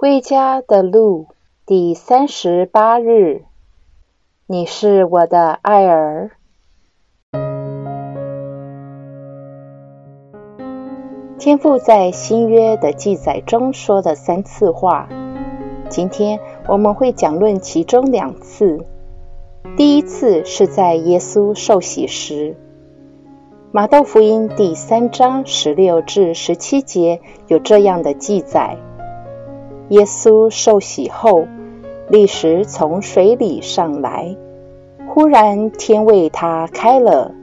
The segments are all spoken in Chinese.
归家的路第三十八日，你是我的爱儿。天父在新约的记载中说了三次话，今天我们会讲论其中两次。第一次是在耶稣受洗时，马窦福音第三章十六至十七节有这样的记载。耶稣受洗后，立时从水里上来，忽然天为他开了，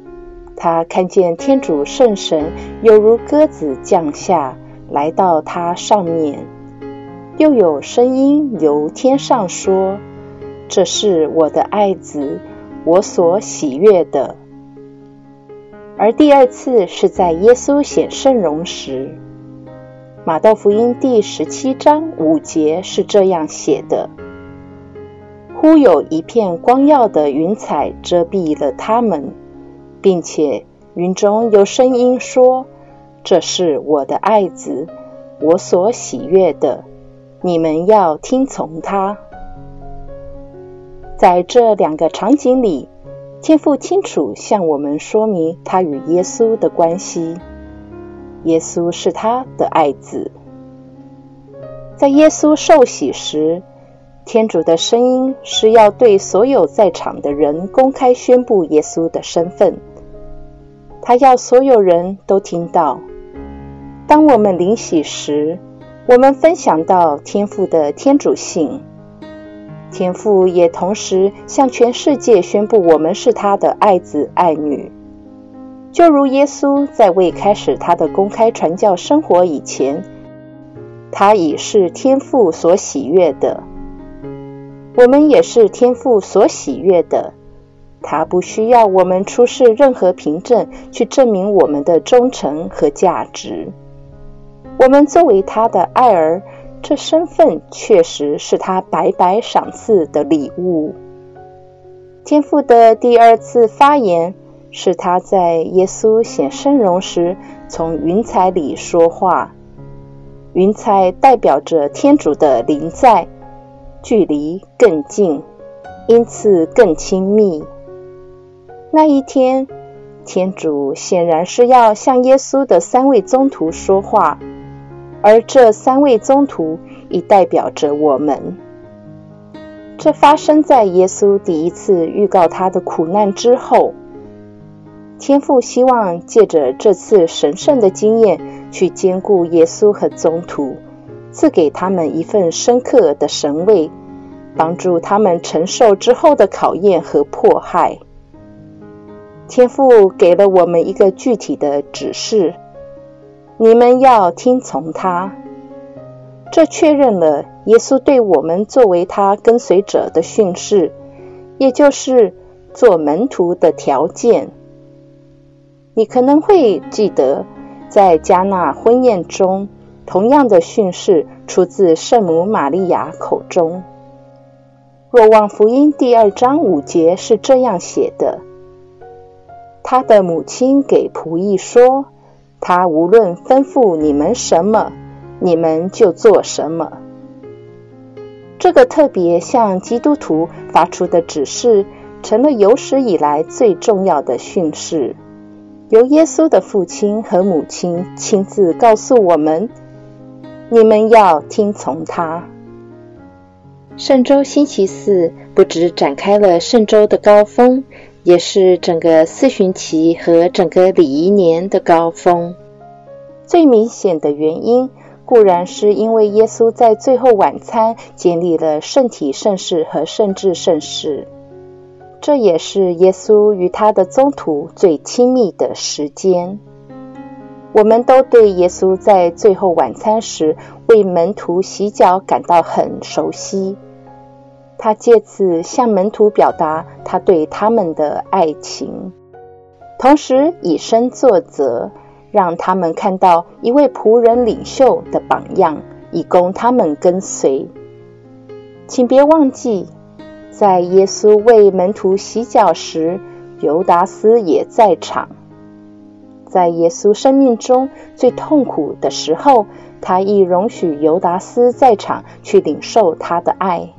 他看见天主圣神犹如鸽子降下来到他上面，又有声音由天上说：“这是我的爱子，我所喜悦的。”而第二次是在耶稣显圣容时。马道福音第十七章五节是这样写的：“忽有一片光耀的云彩遮蔽了他们，并且云中有声音说：‘这是我的爱子，我所喜悦的，你们要听从他。’在这两个场景里，天父清楚向我们说明他与耶稣的关系。”耶稣是他的爱子。在耶稣受洗时，天主的声音是要对所有在场的人公开宣布耶稣的身份。他要所有人都听到。当我们领洗时，我们分享到天父的天主性。天父也同时向全世界宣布我们是他的爱子爱女。就如耶稣在未开始他的公开传教生活以前，他已是天父所喜悦的。我们也是天父所喜悦的。他不需要我们出示任何凭证去证明我们的忠诚和价值。我们作为他的爱儿，这身份确实是他白白赏赐的礼物。天父的第二次发言。是他在耶稣显圣容时从云彩里说话，云彩代表着天主的临在，距离更近，因此更亲密。那一天，天主显然是要向耶稣的三位宗徒说话，而这三位宗徒已代表着我们。这发生在耶稣第一次预告他的苦难之后。天父希望借着这次神圣的经验，去兼顾耶稣和宗徒，赐给他们一份深刻的神位，帮助他们承受之后的考验和迫害。天父给了我们一个具体的指示：你们要听从他。这确认了耶稣对我们作为他跟随者的训示，也就是做门徒的条件。你可能会记得，在加纳婚宴中，同样的训示出自圣母玛利亚口中。若望福音第二章五节是这样写的：“他的母亲给仆役说，他无论吩咐你们什么，你们就做什么。”这个特别向基督徒发出的指示，成了有史以来最重要的训示。由耶稣的父亲和母亲亲自告诉我们：“你们要听从他。”圣周星期四不止展开了圣周的高峰，也是整个四旬期和整个礼仪年的高峰。最明显的原因固然是因为耶稣在最后晚餐建立了圣体圣事和圣智圣事。这也是耶稣与他的宗徒最亲密的时间。我们都对耶稣在最后晚餐时为门徒洗脚感到很熟悉。他借此向门徒表达他对他们的爱情，同时以身作则，让他们看到一位仆人领袖的榜样，以供他们跟随。请别忘记。在耶稣为门徒洗脚时，尤达斯也在场。在耶稣生命中最痛苦的时候，他亦容许尤达斯在场去领受他的爱。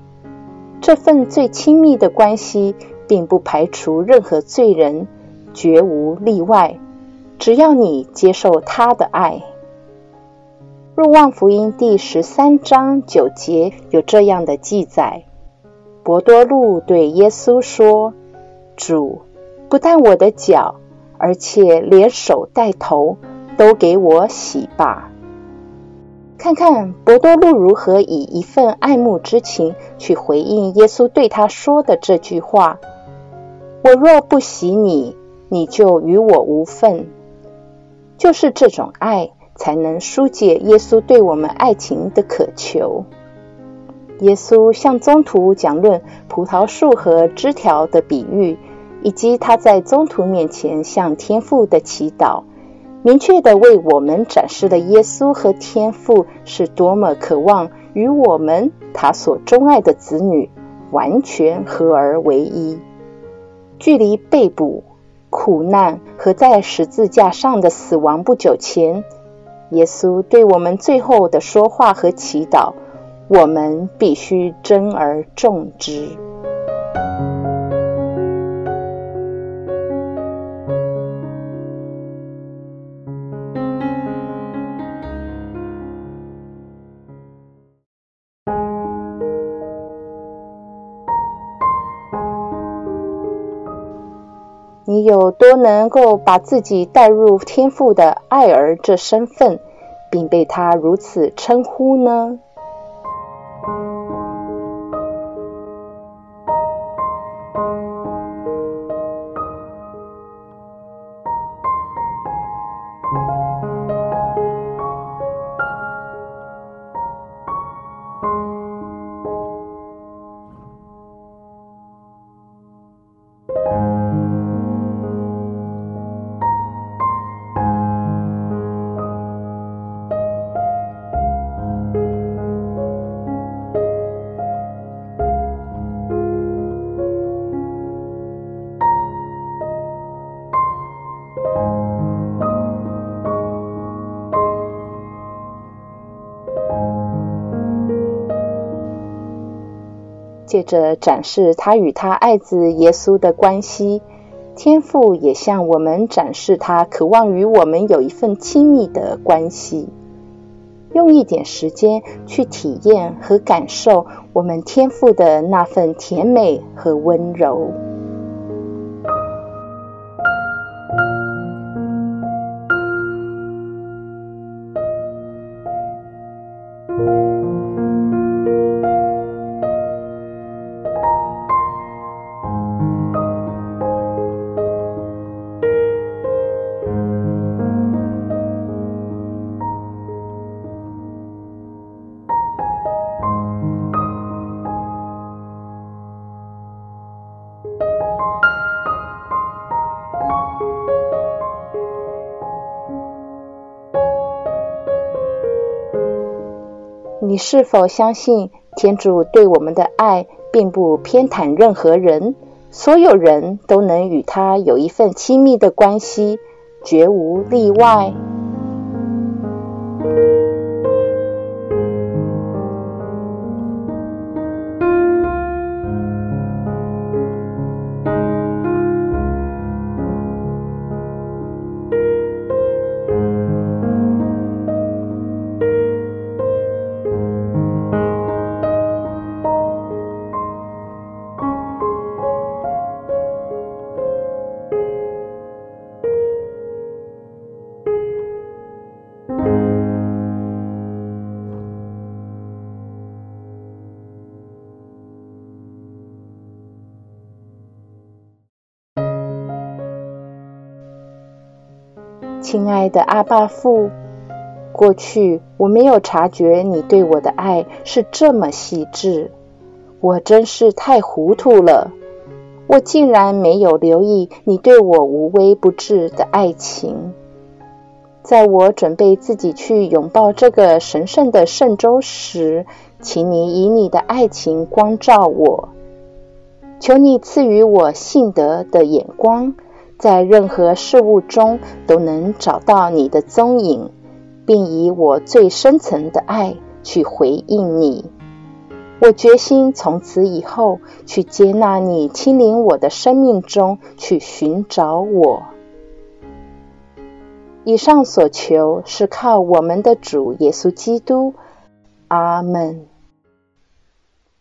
这份最亲密的关系，并不排除任何罪人，绝无例外。只要你接受他的爱。若望福音第十三章九节有这样的记载：伯多禄对耶稣说：“主，不但我的脚，而且连手带头都给我洗吧。”看看伯多禄如何以一份爱慕之情去回应耶稣对他说的这句话：“我若不洗你，你就与我无份。”就是这种爱。才能疏解耶稣对我们爱情的渴求。耶稣向宗徒讲论葡萄树和枝条的比喻，以及他在宗徒面前向天父的祈祷，明确的为我们展示了耶稣和天父是多么渴望与我们他所钟爱的子女完全合而为一。距离被捕、苦难和在十字架上的死亡不久前。耶稣对我们最后的说话和祈祷，我们必须珍而重之。你有多能够把自己带入天父的爱儿这身份，并被他如此称呼呢？you 借着展示他与他爱子耶稣的关系，天父也向我们展示他渴望与我们有一份亲密的关系。用一点时间去体验和感受我们天父的那份甜美和温柔。你是否相信天主对我们的爱并不偏袒任何人？所有人都能与他有一份亲密的关系，绝无例外。亲爱的阿爸父，过去我没有察觉你对我的爱是这么细致，我真是太糊涂了。我竟然没有留意你对我无微不至的爱情。在我准备自己去拥抱这个神圣的圣周时，请你以你的爱情光照我，求你赐予我信德的眼光。在任何事物中都能找到你的踪影，并以我最深层的爱去回应你。我决心从此以后去接纳你，亲临我的生命中去寻找我。以上所求是靠我们的主耶稣基督。阿门。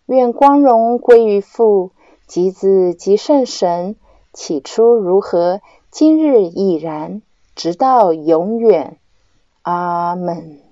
愿光荣归于父、及子、及圣神。起初如何，今日已然，直到永远。阿门。